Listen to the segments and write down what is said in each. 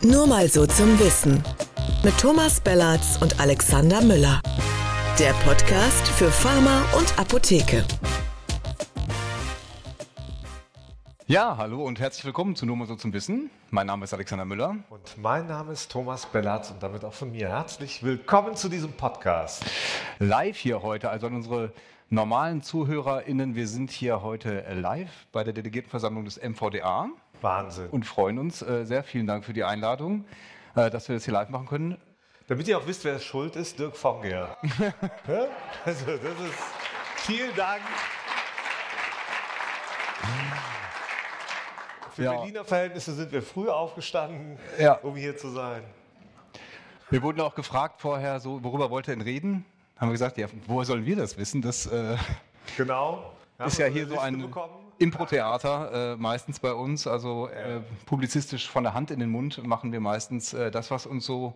Nur mal so zum Wissen. Mit Thomas Bellatz und Alexander Müller. Der Podcast für Pharma und Apotheke. Ja, hallo und herzlich willkommen zu Nur mal so zum Wissen. Mein Name ist Alexander Müller. Und mein Name ist Thomas Bellatz und damit auch von mir herzlich willkommen zu diesem Podcast. Live hier heute, also an unsere normalen ZuhörerInnen. Wir sind hier heute live bei der Delegiertenversammlung des MVDA. Wahnsinn. Und freuen uns äh, sehr. Vielen Dank für die Einladung, äh, dass wir das hier live machen können. Damit ihr auch wisst, wer schuld ist, Dirk Vongeer. also, das ist. Vielen Dank. Für ja. Berliner Verhältnisse sind wir früh aufgestanden, ja. um hier zu sein. Wir wurden auch gefragt vorher, so, worüber wollt ihr denn reden? Haben wir gesagt, ja, woher sollen wir das wissen? Das äh, genau. ist ja hier so ein Impro-Theater äh, meistens bei uns. Also äh, publizistisch von der Hand in den Mund machen wir meistens äh, das, was uns so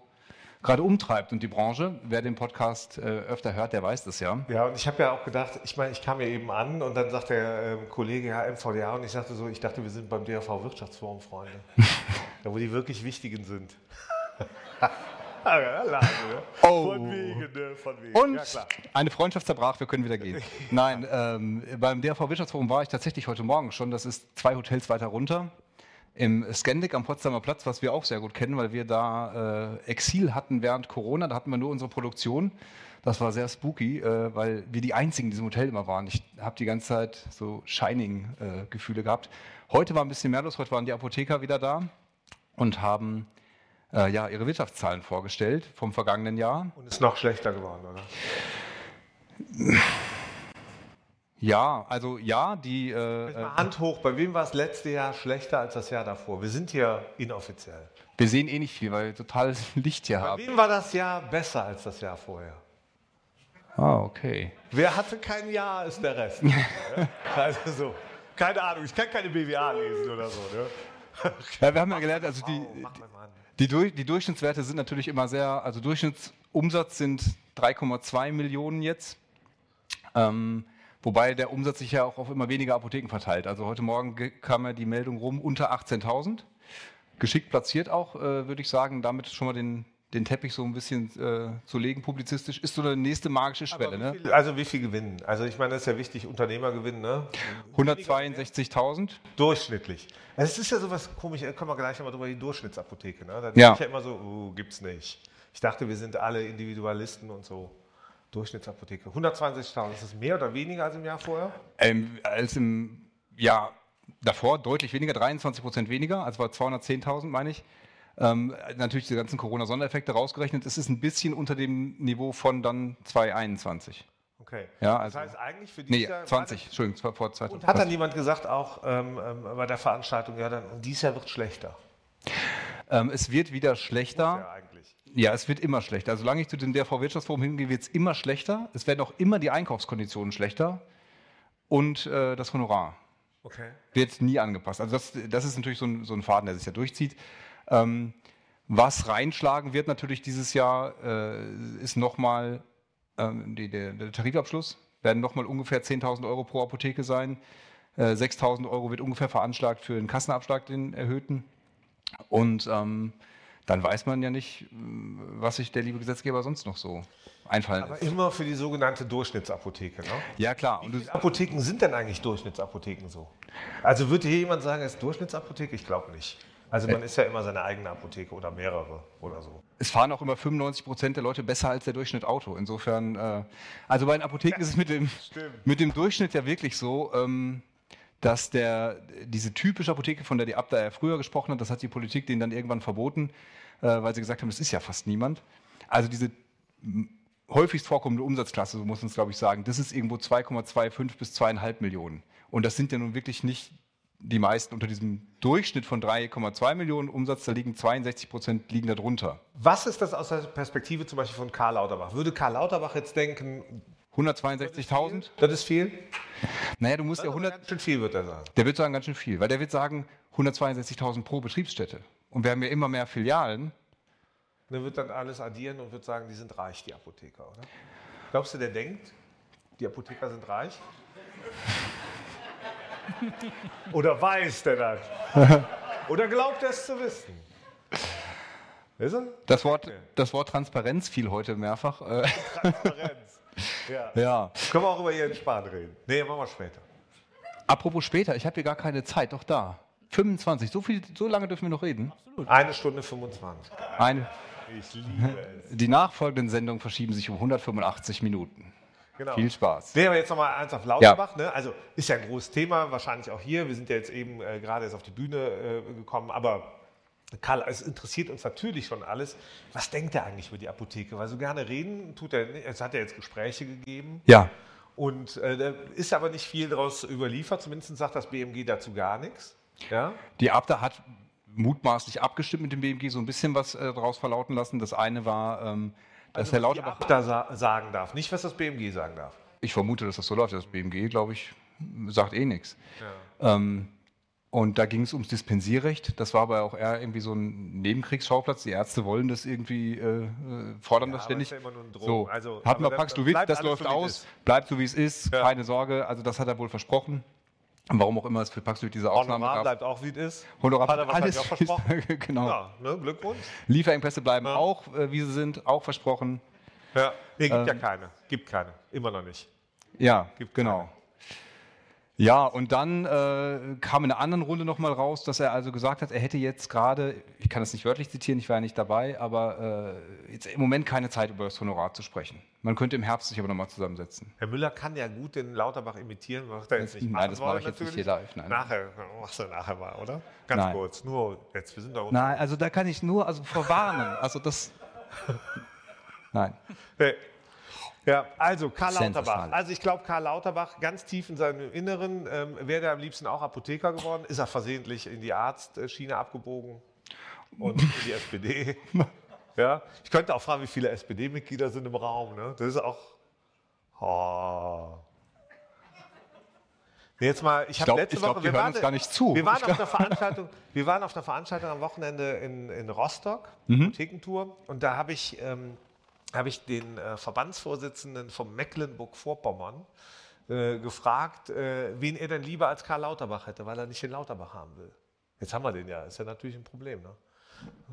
gerade umtreibt. Und die Branche, wer den Podcast äh, öfter hört, der weiß das ja. Ja, und ich habe ja auch gedacht, ich meine, ich kam ja eben an und dann sagt der ähm, Kollege, ja, MVDA, und ich sagte so, ich dachte, wir sind beim DRV Wirtschaftsforum, Freunde. da, wo die wirklich Wichtigen sind. Alleine, ne? oh. Von wegen, ne? Von wegen. Und ja, eine Freundschaft zerbrach, wir können wieder gehen. Nein, ähm, beim DRV Wirtschaftsforum war ich tatsächlich heute Morgen schon. Das ist zwei Hotels weiter runter im Scandic am Potsdamer Platz, was wir auch sehr gut kennen, weil wir da äh, Exil hatten während Corona. Da hatten wir nur unsere Produktion. Das war sehr spooky, äh, weil wir die einzigen in diesem Hotel immer waren. Ich habe die ganze Zeit so Shining-Gefühle äh, gehabt. Heute war ein bisschen mehr los. Heute waren die Apotheker wieder da und haben äh, ja, ihre Wirtschaftszahlen vorgestellt vom vergangenen Jahr. Und ist noch schlechter geworden, oder? Ja, also ja, die. Äh, mal Hand hoch, bei wem war es letzte Jahr schlechter als das Jahr davor? Wir sind hier inoffiziell. Wir sehen eh nicht viel, weil wir total Licht hier bei haben. Bei wem war das Jahr besser als das Jahr vorher? Ah, okay. Wer hatte kein Jahr, ist der Rest. also so. Keine Ahnung, ich kann keine BWA lesen oder so. Ne? Ja, wir haben ja gelernt, also die, die, die, die Durchschnittswerte sind natürlich immer sehr, also Durchschnittsumsatz sind 3,2 Millionen jetzt. Ähm, Wobei der Umsatz sich ja auch auf immer weniger Apotheken verteilt. Also heute Morgen kam ja die Meldung rum, unter 18.000. Geschickt platziert auch, äh, würde ich sagen, damit schon mal den, den Teppich so ein bisschen äh, zu legen, publizistisch, ist so eine nächste magische Schwelle. Ne? Viel, also wie viel gewinnen? Also ich meine, das ist ja wichtig, Unternehmer gewinnen, ne? 162.000. Durchschnittlich. Es ist ja sowas komisch, da kommen wir gleich nochmal drüber, die Durchschnittsapotheke. Ne? Da denke ja. ich ja immer so, uh, gibt's nicht. Ich dachte, wir sind alle Individualisten und so. Durchschnittsapotheke. 120.000, ist das mehr oder weniger als im Jahr vorher? Ähm, als im Jahr davor deutlich weniger, 23 Prozent weniger, also war 210.000, meine ich. Ähm, natürlich die ganzen Corona-Sondereffekte rausgerechnet. Es ist ein bisschen unter dem Niveau von dann 2021. Okay. Ja, also, das heißt eigentlich für dieses nee, Jahr. 20, Entschuldigung, vor 2020. Und hat dann jemand gesagt, auch ähm, ähm, bei der Veranstaltung, ja, dann dieses Jahr wird schlechter? Ähm, es wird wieder schlechter. Ja, es wird immer schlechter. Also solange ich zu dem DRV-Wirtschaftsforum hingehe, wird es immer schlechter. Es werden auch immer die Einkaufskonditionen schlechter und äh, das Honorar okay. wird nie angepasst. Also das, das ist natürlich so ein, so ein, Faden, der sich ja durchzieht. Ähm, was reinschlagen wird natürlich dieses Jahr, äh, ist nochmal ähm, der, Tarifabschluss. Werden nochmal ungefähr 10.000 Euro pro Apotheke sein. Äh, 6.000 Euro wird ungefähr veranschlagt für den Kassenabschlag, den erhöhten. Und ähm, dann weiß man ja nicht, was sich der liebe Gesetzgeber sonst noch so einfallen lässt. Aber immer für die sogenannte Durchschnittsapotheke, ne? Ja, klar. Wie viele Apotheken sind denn eigentlich Durchschnittsapotheken so? Also würde hier jemand sagen, es ist Durchschnittsapotheke? Ich glaube nicht. Also man äh. ist ja immer seine eigene Apotheke oder mehrere oder so. Es fahren auch immer 95 Prozent der Leute besser als der Durchschnitt Auto. Insofern, äh, also bei den Apotheken ist es mit dem, mit dem Durchschnitt ja wirklich so, ähm, dass der, diese typische Apotheke, von der die Abda ja früher gesprochen hat, das hat die Politik denen dann irgendwann verboten, äh, weil sie gesagt haben, das ist ja fast niemand. Also diese häufigst vorkommende Umsatzklasse, so muss man es glaube ich sagen, das ist irgendwo 2,25 bis 2,5 Millionen. Und das sind ja nun wirklich nicht die meisten unter diesem Durchschnitt von 3,2 Millionen Umsatz, da liegen 62 Prozent liegen darunter. Was ist das aus der Perspektive zum Beispiel von Karl Lauterbach? Würde Karl Lauterbach jetzt denken, 162.000? Das ist viel? Naja, du musst also ja 100. Ganz schön viel wird er sagen. Der wird sagen, ganz schön viel, weil der wird sagen, 162.000 pro Betriebsstätte. Und wir haben ja immer mehr Filialen. Der wird dann alles addieren und wird sagen, die sind reich, die Apotheker, oder? Glaubst du, der denkt, die Apotheker sind reich? Oder weiß der das? oder glaubt er es zu wissen? Ist er? Das Wort, okay. das Wort Transparenz fiel heute mehrfach. Äh. Transparenz. Ja. ja. Können wir auch über Ihren Spahn reden? Nee, machen wir später. Apropos später, ich habe hier gar keine Zeit, doch da. 25, so, viel, so lange dürfen wir noch reden? Absolut. Eine Stunde 25. Eine. Ich liebe es. Die nachfolgenden Sendungen verschieben sich um 185 Minuten. Genau. Viel Spaß. Nehmen wir jetzt nochmal eins auf Lauterbach. Ja. Ne? Also ist ja ein großes Thema, wahrscheinlich auch hier. Wir sind ja jetzt eben äh, gerade erst auf die Bühne äh, gekommen, aber Karl, es interessiert uns natürlich schon alles. Was denkt er eigentlich über die Apotheke? Weil so gerne reden tut er nicht. Es hat ja jetzt Gespräche gegeben. Ja. Und äh, da ist aber nicht viel daraus überliefert. Zumindest sagt das BMG dazu gar nichts. Ja? Die Abda hat mutmaßlich abgestimmt mit dem BMG, so ein bisschen was äh, daraus verlauten lassen. Das eine war, ähm, dass also, Herr Lauterbach. Abda sa sagen darf, nicht was das BMG sagen darf. Ich vermute, dass das so läuft. Das BMG, glaube ich, sagt eh nichts. Ja. Ähm, und da ging es ums Dispensierrecht. Das war aber auch eher irgendwie so ein Nebenkriegsschauplatz. Die Ärzte wollen das irgendwie, äh, äh fordern ja, das ständig. Ja so, also, hatten wir Paxlovid, das läuft so aus, bleibt so wie es ist, ja. keine Sorge. Also das hat er wohl versprochen. Warum auch immer es für Paxlovid diese Ausnahme Honorar gab. bleibt auch wie es ist. Honorar hat er alles auch versprochen. genau. Ja, ne, Glückwunsch. Lieferengpässe bleiben auch, äh, wie sie sind, auch versprochen. Ja, nee, gibt ähm, ja keine. Gibt keine. Immer noch nicht. Ja, gibt genau. Keine. Ja, und dann äh, kam in einer anderen Runde nochmal raus, dass er also gesagt hat, er hätte jetzt gerade, ich kann das nicht wörtlich zitieren, ich war ja nicht dabei, aber äh, jetzt im Moment keine Zeit über das Honorar zu sprechen. Man könnte im Herbst sich aber nochmal zusammensetzen. Herr Müller kann ja gut den Lauterbach imitieren, macht er jetzt nicht Nein, das mache ich jetzt nicht hier live. Nein. Nachher, machst du nachher mal, oder? Ganz nein. kurz, nur jetzt, wir sind da Nein, also da kann ich nur also verwarnen, also das... Nein. Hey. Ja, also Karl Lauterbach. Also ich glaube, Karl Lauterbach, ganz tief in seinem Inneren, ähm, wäre er am liebsten auch Apotheker geworden. Ist er versehentlich in die Arztschiene abgebogen und in die SPD. Ja, ich könnte auch fragen, wie viele SPD-Mitglieder sind im Raum. Ne? Das ist auch. Oh. Nee, jetzt mal, ich habe letzte ich glaub, Woche, wir waren, gar nicht zu. Wir waren, auf der Veranstaltung, wir waren auf der Veranstaltung am Wochenende in, in Rostock, mhm. Apothekentour, und da habe ich ähm, habe ich den äh, Verbandsvorsitzenden von Mecklenburg-Vorpommern äh, gefragt, äh, wen er denn lieber als Karl Lauterbach hätte, weil er nicht den Lauterbach haben will. Jetzt haben wir den ja, ist ja natürlich ein Problem. Ne?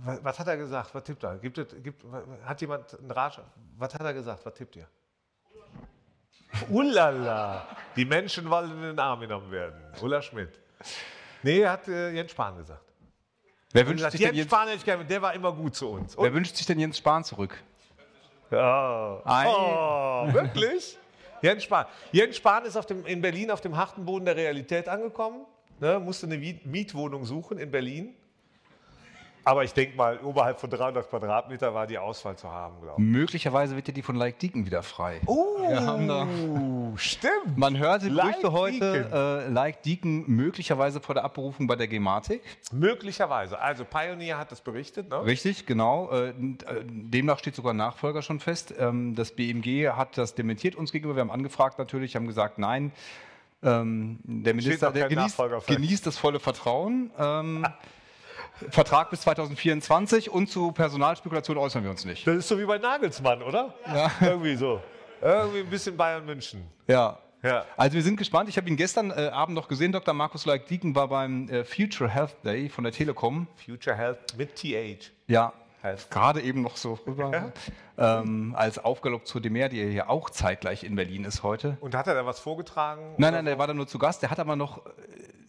Was, was, hat er gesagt? Was tippt er? Gibt, gibt, hat jemand einen Ratsch? Was hat er gesagt? Was tippt ihr? Ullala! Die Menschen wollen in den Arm genommen werden. Ulla Schmidt. Nee, hat äh, Jens Spahn gesagt. Wer wünscht gesagt, sich Jens denn Spahn, der war immer gut zu uns. Und Wer wünscht sich denn Jens Spahn zurück? Ja. Oh, wirklich? Jens Spahn. Jens Spahn ist auf dem, in Berlin auf dem harten Boden der Realität angekommen, ne, musste eine Mietwohnung suchen in Berlin. Aber ich denke mal, oberhalb von 300 Quadratmeter war die Auswahl zu haben, glaube ich. Möglicherweise wird ja die von Like Deacon wieder frei. Oh, da, stimmt. Man hörte Gerüchte heute, äh, Like Deacon möglicherweise vor der Abberufung bei der Gematik. Möglicherweise. Also Pioneer hat das berichtet, ne? Richtig, genau. Äh, äh demnach steht sogar Nachfolger schon fest. Ähm, das BMG hat das dementiert uns gegenüber. Wir haben angefragt natürlich, haben gesagt, nein. Ähm, der Minister der genießt, genießt, das volle Vertrauen. Vertrag bis 2024 und zu Personalspekulation äußern wir uns nicht. Das ist so wie bei Nagelsmann, oder? Ja. Irgendwie so. Irgendwie ein bisschen Bayern München. Ja. Ja. Also wir sind gespannt. Ich habe ihn gestern äh, Abend noch gesehen. Dr. Markus Leik-Dieken war beim äh, Future Health Day von der Telekom. Future Health mit TH. Ja, gerade eben noch so rüber. Ja. Ähm, als Aufgalopp zur Demer, die ja auch zeitgleich in Berlin ist heute. Und hat er da was vorgetragen? Nein, nein, der war da nur zu Gast. Der hat aber noch äh,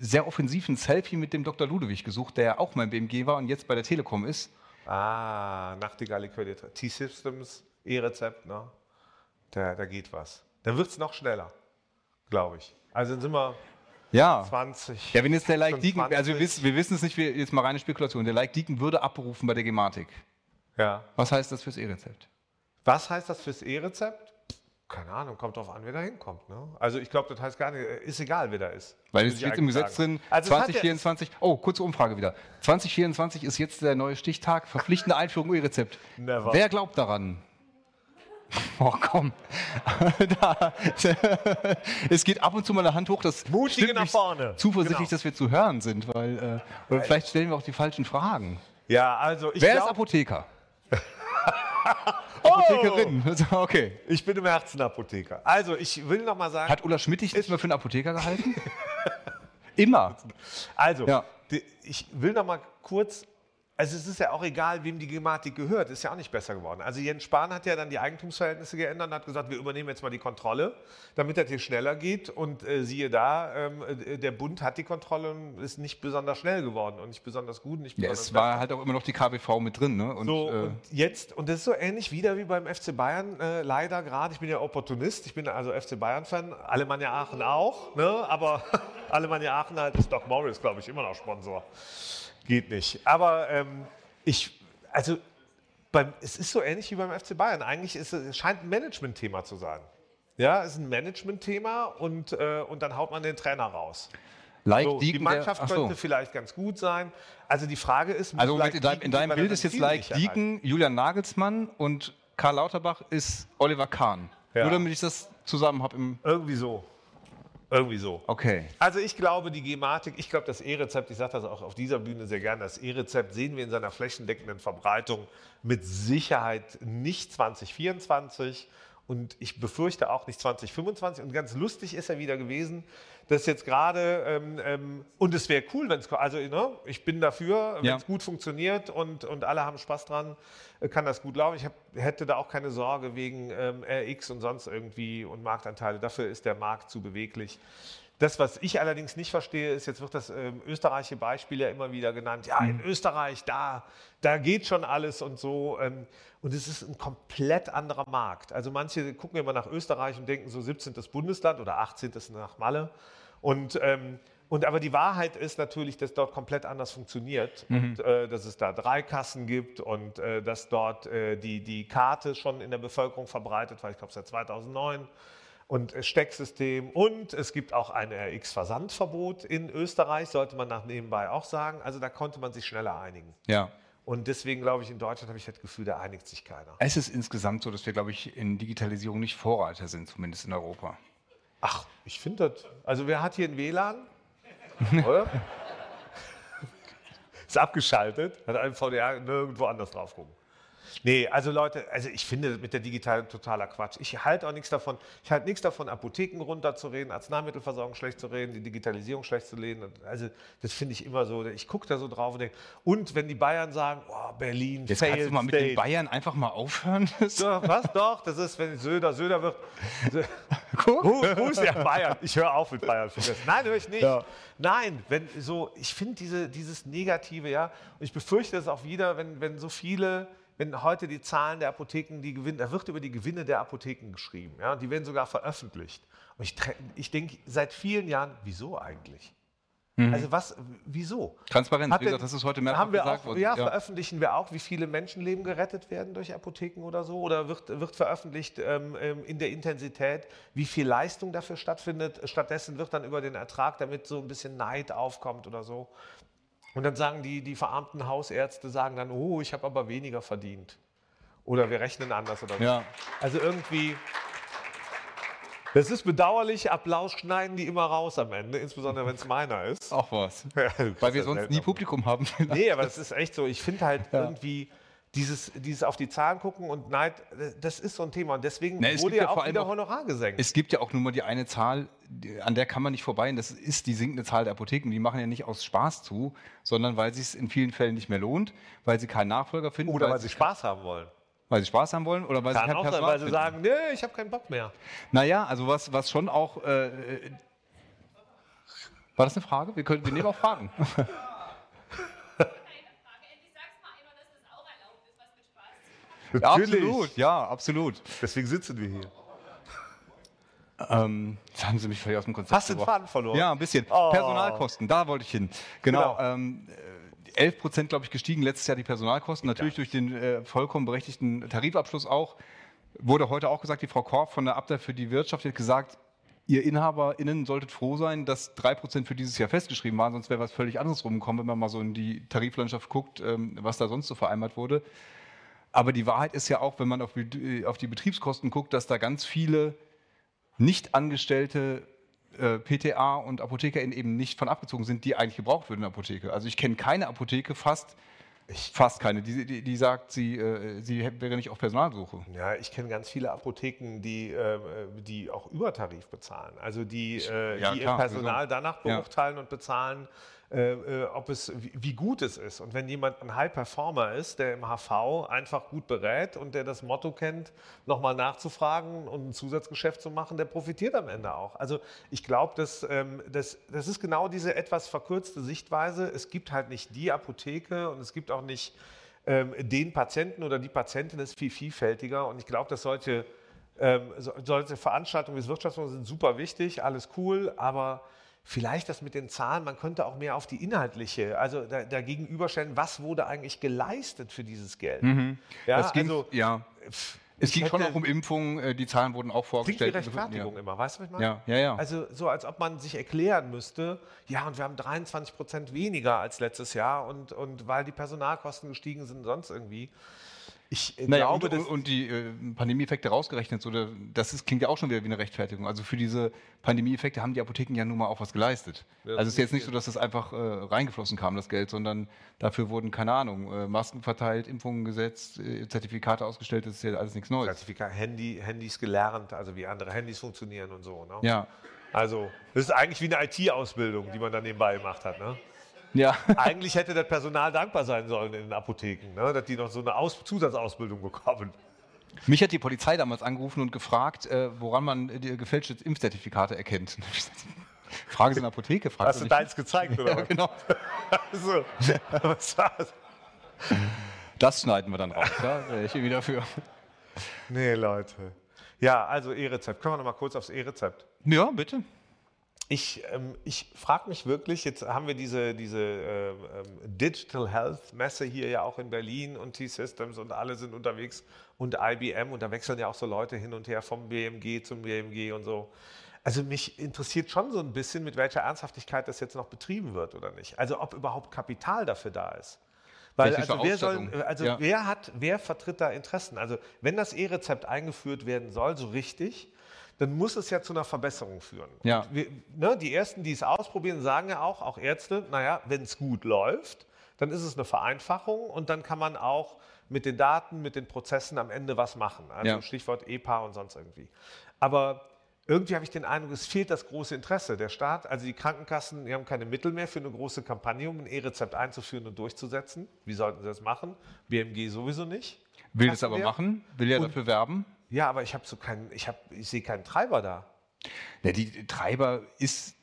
sehr offensiv ein Selfie mit dem Dr. Ludwig gesucht, der ja auch im BMG war und jetzt bei der Telekom ist. Ah, Nachtigall Liquidität. T-Systems, E-Rezept, ne? Da, da geht was. Dann wird es noch schneller, glaube ich. Also dann sind wir ja. 20. Ja, wenn jetzt der Like Deacon, also wir wissen, wir wissen es nicht, wir, jetzt mal reine Spekulation, der Like Deacon würde abberufen bei der Gematik. Ja. Was heißt das fürs E-Rezept? Was heißt das fürs E-Rezept? Keine Ahnung, kommt drauf an, wer da hinkommt. Ne? Also ich glaube, das heißt gar nicht, ist egal, wer da ist. Weil es steht im Gesetz sagen. drin, also 2024, oh, kurze Umfrage wieder. 2024 ist jetzt der neue Stichtag, verpflichtende Einführung E-Rezept. Wer glaubt daran? Oh komm. da, es geht ab und zu mal eine Hand hoch, das Mutige nach vorne. Zuversichtlich, genau. dass wir zu hören sind, weil äh, oder vielleicht stellen wir auch die falschen Fragen. Ja, also ich Wer glaub, ist Apotheker? Apothekerin. Oh, okay. Ich bin im Herzen Apotheker. Also, ich will noch mal sagen. Hat Ulla Schmidt dich nicht mehr für einen Apotheker gehalten? Immer. Also, ja. ich will noch mal kurz also es ist ja auch egal, wem die Gematik gehört, ist ja auch nicht besser geworden. Also Jens Spahn hat ja dann die Eigentumsverhältnisse geändert und hat gesagt, wir übernehmen jetzt mal die Kontrolle, damit das hier schneller geht. Und äh, siehe da, ähm, äh, der Bund hat die Kontrolle und ist nicht besonders schnell geworden und nicht besonders gut. Nicht besonders ja, es war halt auch immer noch die KBV mit drin. Ne? Und, so, äh, und jetzt, und das ist so ähnlich wieder wie beim FC Bayern, äh, leider gerade. Ich bin ja Opportunist, ich bin also FC Bayern-Fan, Alemannia Aachen auch, ne? aber Alemannia Aachen halt ist Doc Morris, glaube ich, immer noch Sponsor. Geht nicht. Aber ähm, ich, also beim, es ist so ähnlich wie beim FC Bayern. Eigentlich ist es, scheint ein Management-Thema zu sein. Ja, es ist ein Management-Thema und, äh, und dann haut man den Trainer raus. Like so, die Mannschaft der, könnte vielleicht ganz gut sein. Also die Frage ist, also Moment, in, dein, in deinem Bild ist jetzt Like Dieken, Julian Nagelsmann und Karl Lauterbach ist Oliver Kahn. Ja. Nur damit ich das zusammen habe im. Irgendwie so. Irgendwie so. Okay. Also ich glaube, die Gematik, ich glaube, das E-Rezept, ich sage das auch auf dieser Bühne sehr gerne, das E-Rezept sehen wir in seiner flächendeckenden Verbreitung mit Sicherheit nicht 2024 und ich befürchte auch nicht 2025. Und ganz lustig ist er wieder gewesen, dass jetzt gerade, ähm, ähm, und es wäre cool, wenn es, also ne, ich bin dafür, wenn es ja. gut funktioniert und, und alle haben Spaß dran, äh, kann das gut laufen. Ich hab, hätte da auch keine Sorge wegen ähm, RX und sonst irgendwie und Marktanteile. Dafür ist der Markt zu beweglich. Das, was ich allerdings nicht verstehe, ist, jetzt wird das ähm, österreichische Beispiel ja immer wieder genannt. Ja, in mhm. Österreich, da, da geht schon alles und so. Ähm, und es ist ein komplett anderer Markt. Also manche gucken immer nach Österreich und denken so 17. Bundesland oder 18. nach Malle. Und, ähm, und aber die Wahrheit ist natürlich, dass dort komplett anders funktioniert mhm. und äh, dass es da drei Kassen gibt und äh, dass dort äh, die, die Karte schon in der Bevölkerung verbreitet war, ich glaube seit 2009 und Stecksystem und es gibt auch ein RX-Versandverbot in Österreich, sollte man nach nebenbei auch sagen. Also da konnte man sich schneller einigen. Ja. Und deswegen glaube ich, in Deutschland habe ich das Gefühl, da einigt sich keiner. Es ist insgesamt so, dass wir, glaube ich, in Digitalisierung nicht Vorreiter sind, zumindest in Europa. Ach, ich finde das. Also, wer hat hier ein WLAN? Oder? Ist abgeschaltet, hat einen VDA nirgendwo anders drauf gucken. Nee, also Leute, also ich finde mit der digitalen totaler Quatsch. Ich halte auch nichts davon. Ich halte nichts davon, Apotheken runterzureden, Arzneimittelversorgung schlecht zu reden, die Digitalisierung schlecht zu reden. Also das finde ich immer so. Ich gucke da so drauf und denke, und wenn die Bayern sagen, oh, Berlin, Jetzt kannst du mal mit den Bayern einfach mal aufhören. Doch, was? Doch, das ist, wenn Söder, Söder wird. Guck. Wo ist der Bayern? Ich höre auf mit Bayern. Nein, höre ich nicht. Ja. Nein, wenn so, ich finde diese, dieses Negative, ja, und ich befürchte es auch wieder, wenn, wenn so viele wenn heute die Zahlen der Apotheken, die Gewinne, da wird über die Gewinne der Apotheken geschrieben, ja, die werden sogar veröffentlicht. Und ich, ich denke seit vielen Jahren, wieso eigentlich? Mhm. Also was, wieso? Transparenz, Hat wie gesagt, das ist heute mehr haben wir auch, worden. Ja, ja, veröffentlichen wir auch, wie viele Menschenleben gerettet werden durch Apotheken oder so? Oder wird, wird veröffentlicht ähm, ähm, in der Intensität, wie viel Leistung dafür stattfindet? Stattdessen wird dann über den Ertrag, damit so ein bisschen Neid aufkommt oder so, und dann sagen die, die verarmten Hausärzte, sagen dann, oh, ich habe aber weniger verdient. Oder wir rechnen anders oder so. Ja. Also irgendwie, das ist bedauerlich, Applaus schneiden die immer raus am Ende, insbesondere wenn es meiner ist. Auch was. Ja, Weil wir sonst nie Publikum haben. Nee, aber das ist echt so. Ich finde halt ja. irgendwie, dieses, dieses auf die Zahlen gucken und Neid, das ist so ein Thema. Und deswegen Na, wurde ja auch wieder Honorar gesenkt. Es gibt ja auch nur mal die eine Zahl, an der kann man nicht vorbei. Und das ist die sinkende Zahl der Apotheken. Die machen ja nicht aus Spaß zu, sondern weil es sich in vielen Fällen nicht mehr lohnt, weil sie keinen Nachfolger finden. Oder weil, weil sie Spaß haben wollen. Weil sie Spaß haben wollen oder weil kann sie kein auch Personal sein, weil sie finden. sagen, nee, ich habe keinen Bock mehr. Naja, also was, was schon auch... Äh, äh war das eine Frage? Wir, können, wir nehmen auch Fragen. Natürlich. absolut, ja, absolut. Deswegen sitzen wir hier. Ähm, jetzt haben Sie mich völlig aus dem Konzept Hast du den Faden verloren? Ja, ein bisschen. Oh. Personalkosten, da wollte ich hin. Genau. genau. Ähm, 11 Prozent, glaube ich, gestiegen letztes Jahr die Personalkosten. Natürlich durch den äh, vollkommen berechtigten Tarifabschluss auch. Wurde heute auch gesagt, die Frau Korf von der Abteilung für die Wirtschaft hat gesagt, ihr InhaberInnen solltet froh sein, dass 3 Prozent für dieses Jahr festgeschrieben waren, sonst wäre was völlig anderes rumgekommen, wenn man mal so in die Tariflandschaft guckt, ähm, was da sonst so vereinbart wurde. Aber die Wahrheit ist ja auch, wenn man auf, auf die Betriebskosten guckt, dass da ganz viele nicht angestellte äh, PTA und ApothekerInnen eben nicht von abgezogen sind, die eigentlich gebraucht würden in der Apotheke. Also ich kenne keine Apotheke, fast, ich, fast keine, die, die, die sagt, sie, äh, sie wäre nicht auf Personalsuche. Ja, ich kenne ganz viele Apotheken, die, äh, die auch Übertarif bezahlen. Also die, äh, ja, die klar, ihr Personal danach beurteilen ja. und bezahlen, äh, äh, ob es, wie, gut es ist. Und wenn jemand ein High Performer ist, der im HV einfach gut berät und der das Motto kennt, nochmal nachzufragen und ein Zusatzgeschäft zu machen, der profitiert am Ende auch. Also ich glaube, dass, ähm, das, das ist genau diese etwas verkürzte Sichtweise. Es gibt halt nicht die Apotheke und es gibt auch nicht ähm, den Patienten oder die Patientin ist viel vielfältiger. Und ich glaube, dass solche, ähm, solche Veranstaltungen wie das Wirtschaftsfonds sind super wichtig, alles cool, aber vielleicht das mit den Zahlen, man könnte auch mehr auf die inhaltliche, also da, dagegenüberstellen, was wurde eigentlich geleistet für dieses Geld. Mhm. Ja, das ging, also, ja. Es ging schon auch um Impfungen, äh, die Zahlen wurden auch vorgestellt. Klingt wie Rechtfertigung ja. immer, weißt du, was ich meine? Ja, ja, ja. Also so, als ob man sich erklären müsste, ja, und wir haben 23 Prozent weniger als letztes Jahr und, und weil die Personalkosten gestiegen sind, sonst irgendwie. Ich naja, glaube, und, und die äh, Pandemieeffekte rausgerechnet, so, das ist, klingt ja auch schon wieder wie eine Rechtfertigung. Also für diese Pandemieeffekte haben die Apotheken ja nun mal auch was geleistet. Ja, also es ist jetzt nicht so, dass das einfach äh, reingeflossen kam, das Geld, sondern dafür wurden, keine Ahnung, äh, Masken verteilt, Impfungen gesetzt, äh, Zertifikate ausgestellt, das ist ja alles nichts Neues. Zertifikat, Handy, Handys gelernt, also wie andere Handys funktionieren und so. Ne? Ja. Also das ist eigentlich wie eine IT-Ausbildung, die man dann nebenbei gemacht hat. Ne? Ja. Eigentlich hätte das Personal dankbar sein sollen in den Apotheken, ne? dass die noch so eine Aus Zusatzausbildung bekommen. Mich hat die Polizei damals angerufen und gefragt, äh, woran man die gefälschte Impfzertifikate erkennt. Fragen Sie in der Apotheke. Hast du deins gezeigt, oder? Ja, genau. so. Das schneiden wir dann raus, ja? Wäre ich irgendwie dafür. Nee, Leute. Ja, also E-Rezept. Können wir noch mal kurz aufs E-Rezept? Ja, bitte. Ich, ähm, ich frage mich wirklich, jetzt haben wir diese, diese ähm, ähm Digital Health Messe hier ja auch in Berlin und T-Systems und alle sind unterwegs und IBM und da wechseln ja auch so Leute hin und her vom BMG zum BMG und so. Also mich interessiert schon so ein bisschen, mit welcher Ernsthaftigkeit das jetzt noch betrieben wird oder nicht. Also ob überhaupt Kapital dafür da ist. Weil also, wer, soll, also ja. wer hat, wer vertritt da Interessen? Also wenn das E-Rezept eingeführt werden soll, so richtig, dann muss es ja zu einer Verbesserung führen. Ja. Wir, ne, die Ersten, die es ausprobieren, sagen ja auch, auch Ärzte, naja, wenn es gut läuft, dann ist es eine Vereinfachung und dann kann man auch mit den Daten, mit den Prozessen am Ende was machen. Also ja. Stichwort EPA und sonst irgendwie. Aber irgendwie habe ich den Eindruck, es fehlt das große Interesse. Der Staat, also die Krankenkassen, die haben keine Mittel mehr für eine große Kampagne, um ein E-Rezept einzuführen und durchzusetzen. Wie sollten sie das machen? BMG sowieso nicht. Will es aber machen, will ja dafür werben. Ja, aber ich habe so keinen, ich, hab, ich sehe keinen Treiber da. Ja, die Treiber ist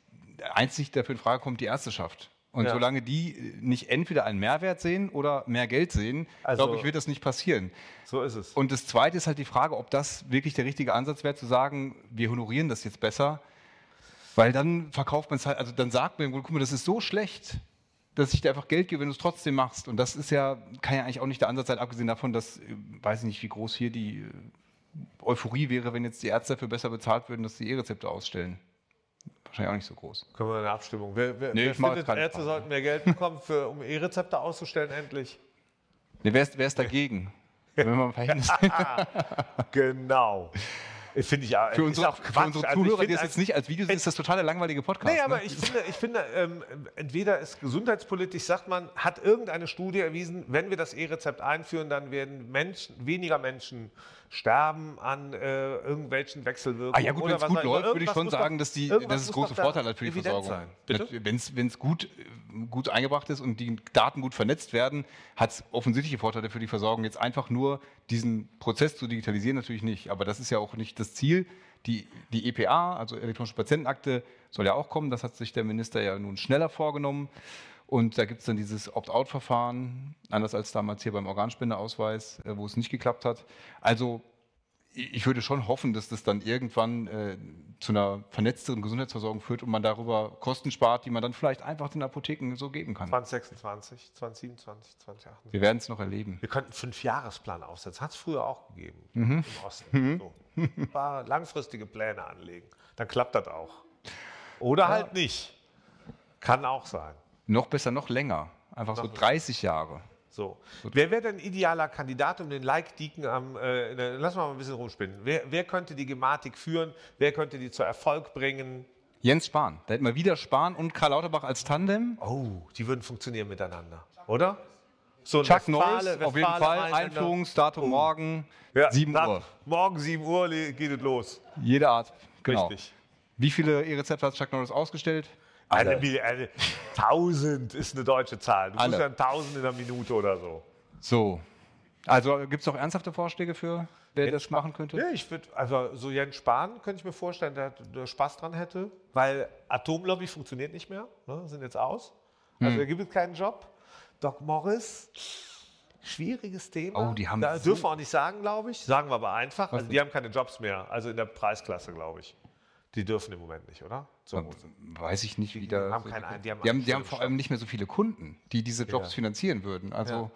einzig dafür in Frage kommt die Ärzteschaft. Und ja. solange die nicht entweder einen Mehrwert sehen oder mehr Geld sehen, also, glaube ich, wird das nicht passieren. So ist es. Und das Zweite ist halt die Frage, ob das wirklich der richtige Ansatz wäre, zu sagen, wir honorieren das jetzt besser, weil dann verkauft man es halt, also dann sagt man, guck mal, das ist so schlecht, dass ich dir einfach Geld gebe, wenn du es trotzdem machst. Und das ist ja, kann ja eigentlich auch nicht der Ansatz sein, abgesehen davon, dass, äh, weiß ich nicht, wie groß hier die äh, Euphorie wäre, wenn jetzt die Ärzte dafür besser bezahlt würden, dass sie E-Rezepte ausstellen. Wahrscheinlich auch nicht so groß. Können wir eine Abstimmung. Wer, wer, nee, wer findet, Ärzte Frage. sollten mehr Geld bekommen, für, um E-Rezepte auszustellen, endlich? Nee, wer, ist, wer ist dagegen? wenn man genau. Finde ich ja. Für unsere, für unsere also Zuhörer, die es jetzt nicht als Video sehen, ist das total der langweilige Podcast. Nee, aber ne? ich finde, ich finde ähm, entweder ist gesundheitspolitisch, sagt man, hat irgendeine Studie erwiesen, wenn wir das E-Rezept einführen, dann werden Menschen, weniger Menschen sterben an äh, irgendwelchen Wechselwirkungen. Ah ja gut, wenn es gut läuft, würde ich schon sagen, dass, die, dass es große Vorteile hat für die Versorgung. Wenn es gut, gut eingebracht ist und die Daten gut vernetzt werden, hat es offensichtliche Vorteile für die Versorgung. Jetzt einfach nur diesen Prozess zu digitalisieren natürlich nicht, aber das ist ja auch nicht das Ziel. Die, die EPA, also elektronische Patientenakte, soll ja auch kommen. Das hat sich der Minister ja nun schneller vorgenommen. Und da gibt es dann dieses Opt-out-Verfahren, anders als damals hier beim Organspendeausweis, äh, wo es nicht geklappt hat. Also ich würde schon hoffen, dass das dann irgendwann äh, zu einer vernetzteren Gesundheitsversorgung führt und man darüber Kosten spart, die man dann vielleicht einfach den Apotheken so geben kann. 2026, 2027, 2028. Wir werden es noch erleben. Wir könnten einen Fünfjahresplan aufsetzen. Hat es früher auch gegeben mhm. im Osten. Mhm. So. Ein paar langfristige Pläne anlegen. Dann klappt das auch. Oder ja. halt nicht. Kann auch sein. Noch besser, noch länger. Einfach noch so 30 Jahre. So. Wer wäre denn idealer Kandidat um den Like-Deacon am, äh, lass mal ein bisschen rumspinnen. Wer, wer, könnte die Gematik führen? Wer könnte die zu Erfolg bringen? Jens Spahn. Da hätten wir wieder Spahn und Karl Lauterbach als Tandem. Oh, die würden funktionieren miteinander, oder? So Chuck Norris, auf jeden Fall. Einführungsdatum oh. morgen, ja, 7 Uhr. Morgen 7 Uhr geht es los. Jede Art, genau. Richtig. Wie viele E-Rezepte hat Chuck Norris ausgestellt? Eine, eine, eine, 1000 ist eine deutsche Zahl. Du Alle. musst ja 1000 in einer Minute oder so. So. Also gibt es noch ernsthafte Vorschläge für, wer das machen könnte? Ja, ich würde, also so Jens Spahn könnte ich mir vorstellen, der, der Spaß dran hätte, weil Atomlobby funktioniert nicht mehr, ne, sind jetzt aus. Also Hm. da gibt es keinen Job. Doc Morris, schwieriges Thema. Oh, die haben da so- dürfen wir auch nicht sagen, glaube ich. Sagen wir aber einfach. Also die haben keine Jobs mehr, also in der Preisklasse, glaube ich. Die dürfen im Moment nicht, oder? So. Weiß ich nicht, wie da. haben keine Ein- die haben die haben, die haben keine vor allem nicht mehr so viele Kunden, die diese Jobs Ja. finanzieren würden. Also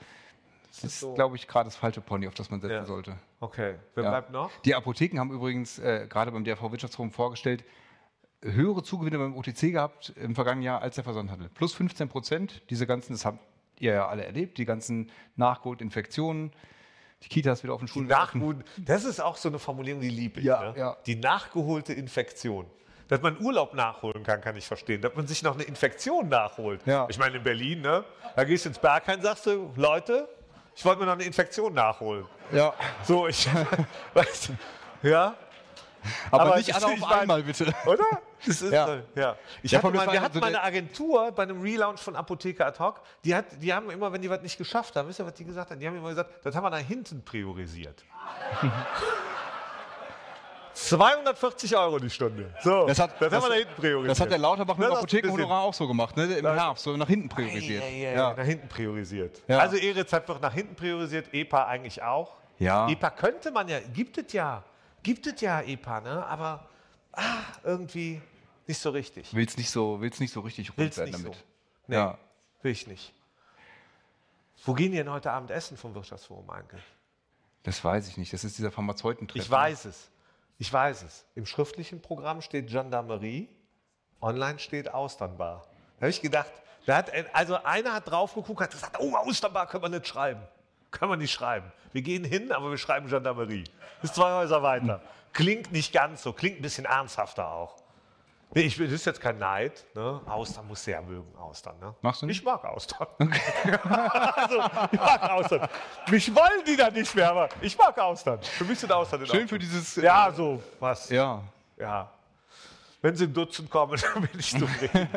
das ist, so. glaube ich, gerade das falsche Pony, auf das man setzen Ja. sollte. Okay, wer Ja. bleibt noch? Die Apotheken haben übrigens äh, gerade beim DRV Wirtschaftsforum vorgestellt, höhere Zugewinne beim OTC gehabt im vergangenen Jahr als der Versandhandel. Plus 15 Prozent. Diese ganzen, das habt ihr ja alle erlebt, die ganzen nachgeholten Infektionen, die Kitas wieder auf den Schulen. Nachgeholt, das ist auch so eine Formulierung, die liebe ich. Ja, ne? ja. Die nachgeholte Infektion. Dass man Urlaub nachholen kann, kann ich verstehen. Dass man sich noch eine Infektion nachholt. Ja. Ich meine, in Berlin, ne? da gehst du ins Berghain, sagst du, Leute, ich wollte mir noch eine Infektion nachholen. Ja, So, ich, weißt du, ja, aber, Aber nicht ich- alle auf mein- einmal, bitte. oder? Das ist, Ja. ja. ja. Ich hatte mal, das wir hatten so mal eine Agentur bei einem Relaunch von Apotheker ad hoc, die, hat, die haben immer, wenn die was nicht geschafft haben, wisst ihr, was die gesagt haben? Die haben immer gesagt, das haben wir nach hinten priorisiert. 240 Euro die Stunde. So, Das hat- haben das- wir nach hinten priorisiert. Das hat der Lauterbach mit Das dem Apothekenhonorar auch so gemacht, ne? im Herbst, so nach hinten priorisiert. Ja, ja, ja, nach hinten priorisiert. Ja. Also E-Rezept wird nach hinten priorisiert, EPA eigentlich auch. Ja. EPA könnte man ja, gibt es ja, gibt es ja EPA, ne? aber ah, irgendwie nicht so richtig. Will's nicht so, will's nicht so richtig rund Will's werden nicht damit. so. Nee, Ja. will ich nicht. Wo gehen die denn heute Abend essen vom Wirtschaftsforum eigentlich? Das weiß ich nicht. Das ist dieser Pharmazeutentreffen. Ich weiß es. Ich weiß es. Im schriftlichen Programm steht Gendarmerie, online steht Austernbar. Da habe ich gedacht, da hat, also einer hat drauf geguckt, hat gesagt, oh, Austernbar können wir nicht schreiben. Können wir nicht schreiben. Wir gehen hin, aber wir schreiben Gendarmerie. Ist zwei Häuser weiter. Klingt nicht ganz so, klingt ein bisschen ernsthafter auch. Nee, ich, das ist jetzt kein Neid. Ne? Austern muss sehr mögen, Austern. Ne? Machst du nicht? Ich mag Austern. also, ich mag Austern. Mich wollen die da nicht mehr, aber ich mag Austern. Für mich sind Austern in Schön für dieses. Ja, so was. Ja. Ja. Wenn sie im Dutzend kommen, dann bin ich zufrieden.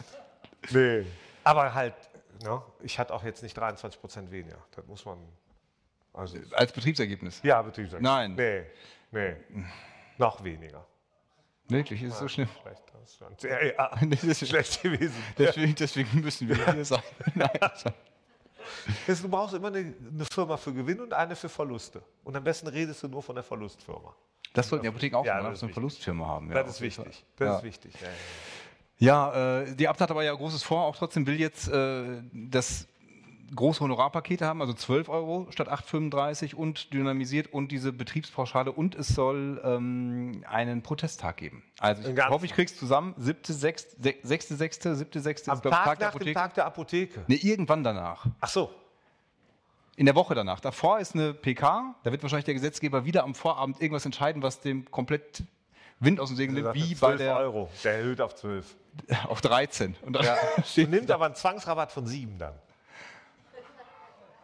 nee. Aber halt, ne, ich hatte auch jetzt nicht 23 Prozent weniger. Das muss man. Also, Als Betriebsergebnis. ja, Betriebsakt. Nein. Nee, nee. Noch weniger. Wirklich, ist es so schlimm. Schlecht. Das sehr, ja, Das ist schlecht gewesen. Deswegen, deswegen müssen wir hier sein. Nein. Du brauchst immer eine, eine Firma für Gewinn und eine für Verluste. Und am besten redest du nur von der Verlustfirma. Das sollten die Apotheken auch Ja, machen, sie eine. Verlustfirma haben. Ja, Das ist wichtig. Das ja. ist wichtig. Ja, äh, die Abt hat aber ja Großes vor. Auch trotzdem will jetzt äh, das große Honorarpakete haben, also 12 Euro statt 8,35 und dynamisiert und diese Betriebspauschale und es soll ähm, einen Protesttag geben. Also ich hoffe, ich krieg's zusammen. 7.6., 6.6., 7.6. Am ist, glaub ich, Tag, der nach dem Apotheke. Tag der Apotheke. Nee, irgendwann danach. Ach so. In der Woche danach. Davor ist eine PK. Da wird wahrscheinlich der Gesetzgeber wieder am Vorabend irgendwas entscheiden, was dem komplett Wind aus dem Segel nimmt, wie bei 12 der Euro. Der erhöht auf 12. auf 13. Und Ja. Nimmt aber einen Zwangsrabatt von 7 dann.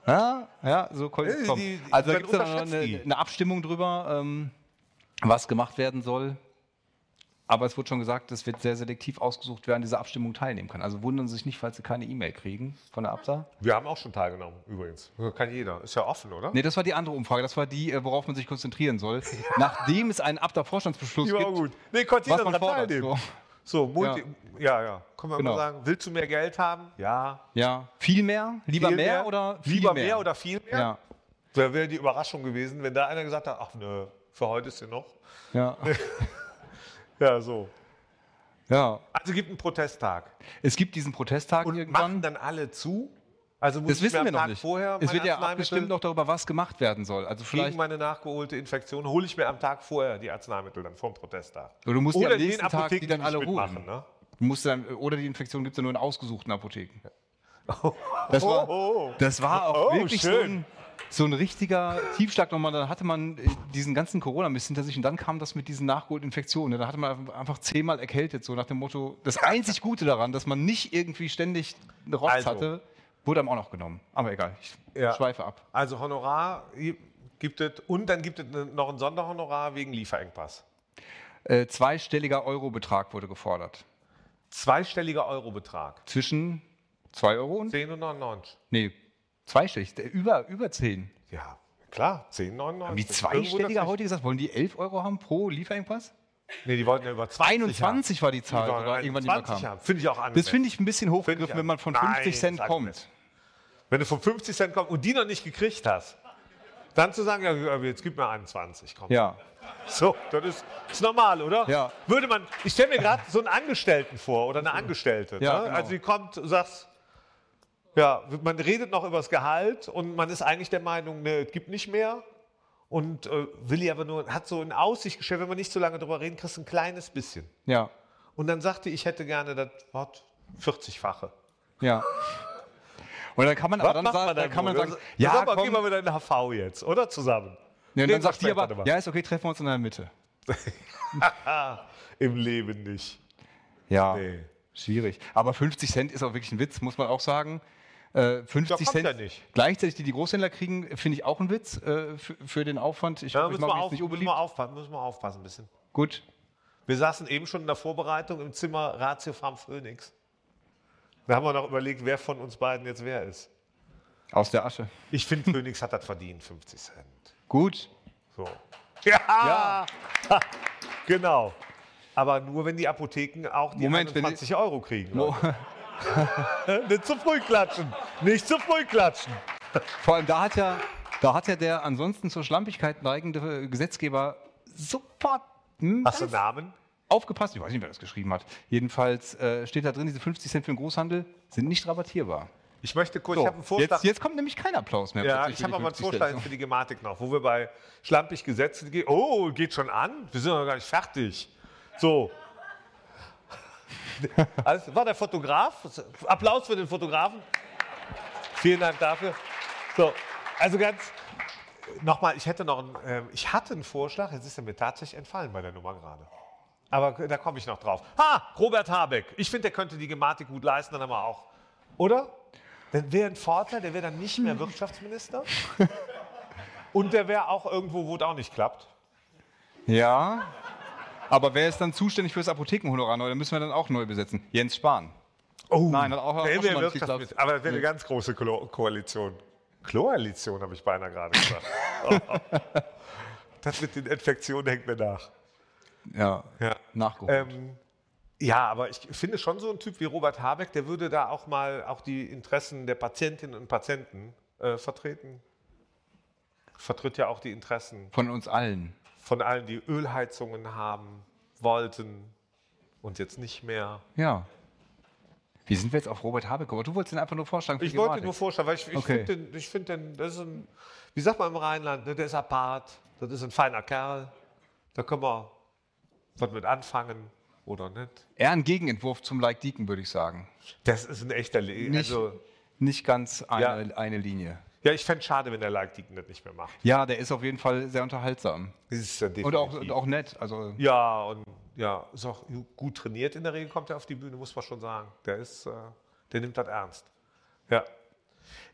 Ja, ja, so es Die- Also da gibt es eine, eine Abstimmung drüber, ähm, was gemacht werden soll. Aber es wurde schon gesagt, es wird sehr selektiv ausgesucht, wer an dieser Abstimmung teilnehmen kann. Also wundern Sie sich nicht, falls Sie keine E-Mail kriegen von der Absa. Wir haben auch schon teilgenommen, übrigens. Kann jeder. Ist ja offen, oder? Nee, das war die andere Umfrage. Das war die, äh, worauf man sich konzentrieren soll. Nachdem es einen war gibt, gut. Nee, konnte jeder fordert. teilnehmen. So. Multi. Ja, ja. Können wir Genau. mal sagen, willst du mehr Geld haben? Ja. Ja, viel mehr? Lieber Viel mehr, oder viel Lieber mehr? mehr oder viel mehr? Ja, Da wäre die Überraschung gewesen, wenn da einer gesagt hat, ach nö, für heute ist sie noch. ja, Ja, so. ja. Also gibt einen Protesttag. Es gibt diesen Protesttag Und irgendwann. machen dann alle zu? Also Das wissen am wir noch Tag nicht. vorher es wird ja abgestimmt noch darüber, was gemacht werden soll. Also gegen vielleicht, meine nachgeholte Infektion hole ich mir am Tag vorher die Arzneimittel dann vom Protesttag. Oder du musst die Oder am in den nächsten Tag die dann die alle holen. ne? Du musst dann, oder die Infektion gibt es ja nur in ausgesuchten Apotheken. Das war, Oh, oh. das war auch Oh, wirklich so schön. ein, so ein richtiger Tiefschlag nochmal. Da hatte man äh, diesen ganzen Corona-Mist hinter sich und dann kam das mit diesen nachgeholten Infektionen. ne? Da hatte man einfach zehnmal erkältet, so nach dem Motto, das einzig Gute daran, dass man nicht irgendwie ständig eine Rotz Also. hatte, wurde einem auch noch genommen. Aber egal, ich Ja. schweife ab. Also Honorar gibt es und dann gibt es noch ein Sonderhonorar wegen Lieferengpass. Äh, zweistelliger Eurobetrag wurde gefordert. Zweistelliger Eurobetrag. Zwischen 2 Euro und? 10 und 99. Nee, zweistellig. Über, über 10. Ja, klar, 10,99. Haben die zweistelliger heute gesagt? Wollen die 11 Euro haben pro Lieferengpass? Nee, die wollten ja über 20 21 haben. war die Zahl, Die sogar irgendwann die mal 20 kam. Finde ich auch Das angemessen. finde ich ein bisschen hochgegriffen, wenn man von Nein, 50 Cent sag kommt. Wenn du von 50 Cent kommst und die noch nicht gekriegt hast, dann zu sagen, ja, jetzt gib mir 21, komm. Ja, So, das ist, ist normal, oder? Ja. Würde man, ich stelle mir gerade so einen Angestellten vor oder eine Angestellte. Ja, ne? genau. Also die kommt, du sagst, ja, man redet noch über das Gehalt und man ist eigentlich der Meinung, ne, es gibt nicht mehr. Und äh, Willi aber nur, hat so in Aussicht gestellt, wenn wir nicht so lange drüber reden, kriegst du ein kleines bisschen. ja, Und dann sagte ich, hätte gerne das Wort 40-fache. ja. Und dann kann man aber dann, macht sagen, dann dann kann man sagen, ja, ja, sag mal, komm. gehen wir in den HV jetzt, oder? Zusammen. Ja, und dann sagt die aber, ja, ist okay, treffen wir uns in der Mitte. Im Leben nicht. Ja, Nee. schwierig. Aber 50 Cent ist auch wirklich ein Witz, muss man auch sagen. Äh, 50 Ja, kommt Cent ja gleichzeitig, die die Großhändler kriegen, finde ich auch ein Witz äh, für, für den Aufwand. Ich, Ja, ich müssen, mache auf, nicht müssen, unbeliebt. wir aufpassen, müssen wir aufpassen ein bisschen. Gut. Wir saßen eben schon in der Vorbereitung im Zimmer Ratio Farm Phoenix. Da haben wir noch überlegt, wer von uns beiden jetzt wer ist. Aus der Asche. Ich finde, Phoenix hat das verdient, 50 Cent. Gut. So. Ja! Ha, genau. Aber nur, wenn die Apotheken auch die Moment, wenn 21 Euro kriegen. Mo-. Nicht zu früh klatschen. Nicht zu früh klatschen. Vor allem, da hat ja, da hat ja der ansonsten zur Schlampigkeit neigende Gesetzgeber sofort Hast du Namen? aufgepasst. Ich weiß nicht, wer das geschrieben hat. Jedenfalls äh, steht da drin, diese 50 Cent für den Großhandel sind nicht rabattierbar. Ich möchte kurz, So, ich habe einen Vorschlag. jetzt, jetzt kommt nämlich kein Applaus mehr. Ja, ich habe aber einen 50 Vorschlag Cent. für die Gematik noch, wo wir bei schlampig Gesetze gehen. Oh, geht schon an? Wir sind noch gar nicht fertig. So. Also, war der Fotograf? Applaus für den Fotografen. Vielen Dank dafür. So, also ganz nochmal, ich hätte noch einen, ähm, ich hatte einen Vorschlag, jetzt ist er mir tatsächlich entfallen bei der Nummer gerade. Aber da komme ich noch drauf. Ha, Robert Habeck. Ich finde, der könnte die Gematik gut leisten, dann haben wir auch. Oder? Dann wäre ein Vorteil, der wäre dann nicht mehr Wirtschaftsminister. Und der wäre auch irgendwo, wo es auch nicht klappt. Ja, aber wer ist dann zuständig für das Apothekenhonorar neu? Da müssen wir dann auch neu besetzen. Jens Spahn. Oh, Nein, hat auch- auch schon Wirtschaftsminister. Aber das wäre eine ganz große Ko Koalition. Koalition, habe ich beinahe gerade gesagt. Oh. Das mit den Infektionen hängt mir nach. Ja, Ja. nachgeholt. Ähm, ja, aber ich finde schon so ein Typ wie Robert Habeck, der würde da auch mal auch die Interessen der Patientinnen und Patienten äh, vertreten. Vertritt ja auch die Interessen Von uns allen. Von allen, die Ölheizungen haben, wollten und jetzt nicht mehr. Ja. Wie sind wir jetzt auf Robert Habeck gekommen? Du wolltest ihn einfach nur vorschlagen. Ich wollte Gematik. nur vorstellen, weil ich, ich Okay. finde den, ich find den, das ist ein, wie sagt man im Rheinland, ne, der ist apart, das ist ein feiner Kerl, da können wir was mit anfangen oder nicht. Eher ein Gegenentwurf zum Like Deacon, würde ich sagen. Das ist ein echter, Le Nicht- also Nicht ganz eine, Ja. eine Linie. Ja, ich fände es schade, wenn der Like-Dicken das nicht mehr macht. Ja, der ist auf jeden Fall sehr unterhaltsam. Ist ja Und auch, und auch nett. Also, Ja, und ja, ist auch gut trainiert in der Regel, kommt er auf die Bühne, muss man schon sagen. Der ist, äh, der nimmt das ernst. Ja.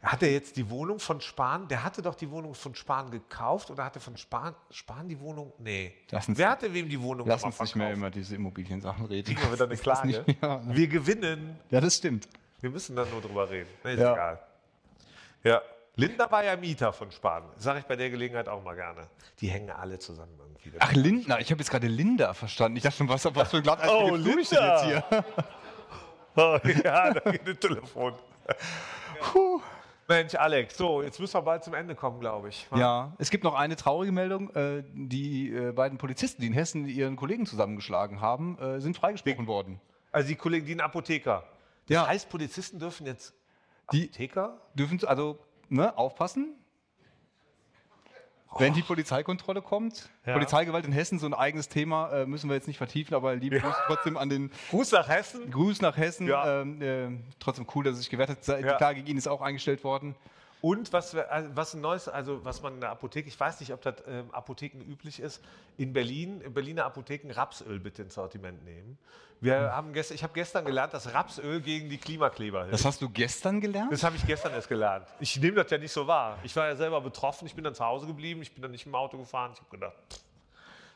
Hat er jetzt die Wohnung von Spahn, der hatte doch die Wohnung von Spahn gekauft oder hatte von Spahn, Spahn die Wohnung? Nee. Lass uns- Wer hatte wem die Wohnung lass nochmal uns nicht mehr immer diese Immobiliensachen reden. Kriegen wir wieder eine Klage? nicht mehr- Wir gewinnen. Ja, das stimmt. Wir müssen dann nur drüber reden. Nee, ist Ja. egal. Ja. Lindner war ja Mieter von Spahn. Sage ich bei der Gelegenheit auch mal gerne. Die hängen alle zusammen irgendwie. Ach, Lindner. Ich habe jetzt gerade Linda verstanden. Ich dachte schon, was, was für ein Glatteis Oh, jetzt hier? Oh, ja, da geht ein Telefon. Mensch, Alex, so, jetzt müssen wir bald zum Ende kommen, glaube ich. Ja, es gibt noch eine traurige Meldung. Äh, Die äh, beiden Polizisten, die in Hessen ihren Kollegen zusammengeschlagen haben, äh, sind freigesprochen worden. Also die Kollegen, die einen Apotheker. Das Ja. heißt, Polizisten dürfen jetzt Die Apotheker? dürfen also ne, aufpassen. Wenn die Polizeikontrolle kommt, Ja. Polizeigewalt in Hessen, so ein eigenes Thema, äh, müssen wir jetzt nicht vertiefen, aber liebe Grüße trotzdem an den Gruß nach Hessen. Gruß nach Hessen. Ja. Ähm, äh, trotzdem cool, dass es sich gewehrt hat. Die Ja. Klage gegen ihn ist auch eingestellt worden. Und was, also was ein neues, also was man in der Apotheke, ich weiß nicht, ob das ähm, Apotheken üblich ist, in Berlin, in Berliner Apotheken Rapsöl bitte ins Sortiment nehmen. Wir Hm. haben gestern, ich habe gestern gelernt, dass Rapsöl gegen die Klimakleber hilft. Das hast du gestern gelernt? Das habe ich gestern erst gelernt. Ich nehme das ja nicht so wahr. Ich war ja selber betroffen, ich bin dann zu Hause geblieben, ich bin dann nicht im Auto gefahren. Ich habe gedacht, pff,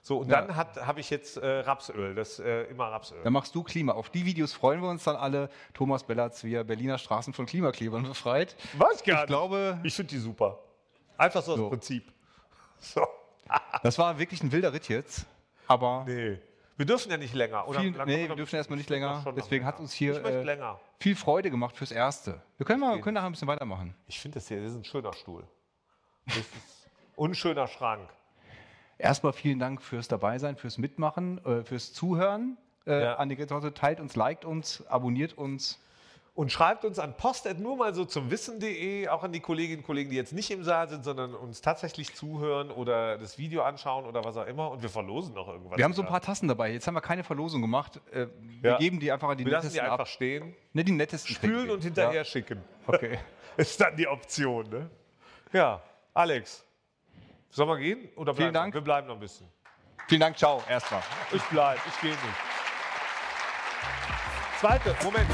So, und Ja. dann habe ich jetzt äh, Rapsöl, das äh, immer Rapsöl. Dann machst du Klima. Auf die Videos freuen wir uns dann alle. Thomas Bellatz, wie er Berliner Straßen von Klimaklebern befreit. Was Ich glaube, Ich finde die super. Einfach so, So. aus Prinzip. So. das war wirklich ein wilder Ritt jetzt. Aber Nee. Wir dürfen ja nicht länger. Oder viel, Lang- nee, oder- wir dürfen erstmal nicht länger. Deswegen länger. hat uns hier äh, viel Freude gemacht fürs Erste. Wir können, mal, können nachher ein bisschen weitermachen. Ich finde das hier, das ist ein schöner Stuhl. Das ist unschöner Schrank. Erstmal vielen Dank fürs Dabeisein, fürs Mitmachen, äh, fürs Zuhören. Äh, Ja. An die Grenze teilt uns, liked uns, abonniert uns. Und schreibt uns an post nur mal so zum wissen.de, auch an die Kolleginnen und Kollegen, die jetzt nicht im Saal sind, sondern uns tatsächlich zuhören oder das Video anschauen oder was auch immer. Und wir verlosen noch irgendwas. Wir haben so ein paar Tassen dabei. Jetzt haben wir keine Verlosung gemacht. Äh, wir Ja. geben die einfach an die Wir lassen die nettesten einfach ab. stehen, Ne, die nettesten spülen und hinterher Ja. schicken. Okay. Ist dann die Option, ne? Ja, Alex. Sollen wir gehen? Oder Vielen wir? Dank. Wir bleiben noch ein bisschen. Vielen Dank, ciao, erstmal. Ich bleibe, ich gehe nicht. Zweite, Moment.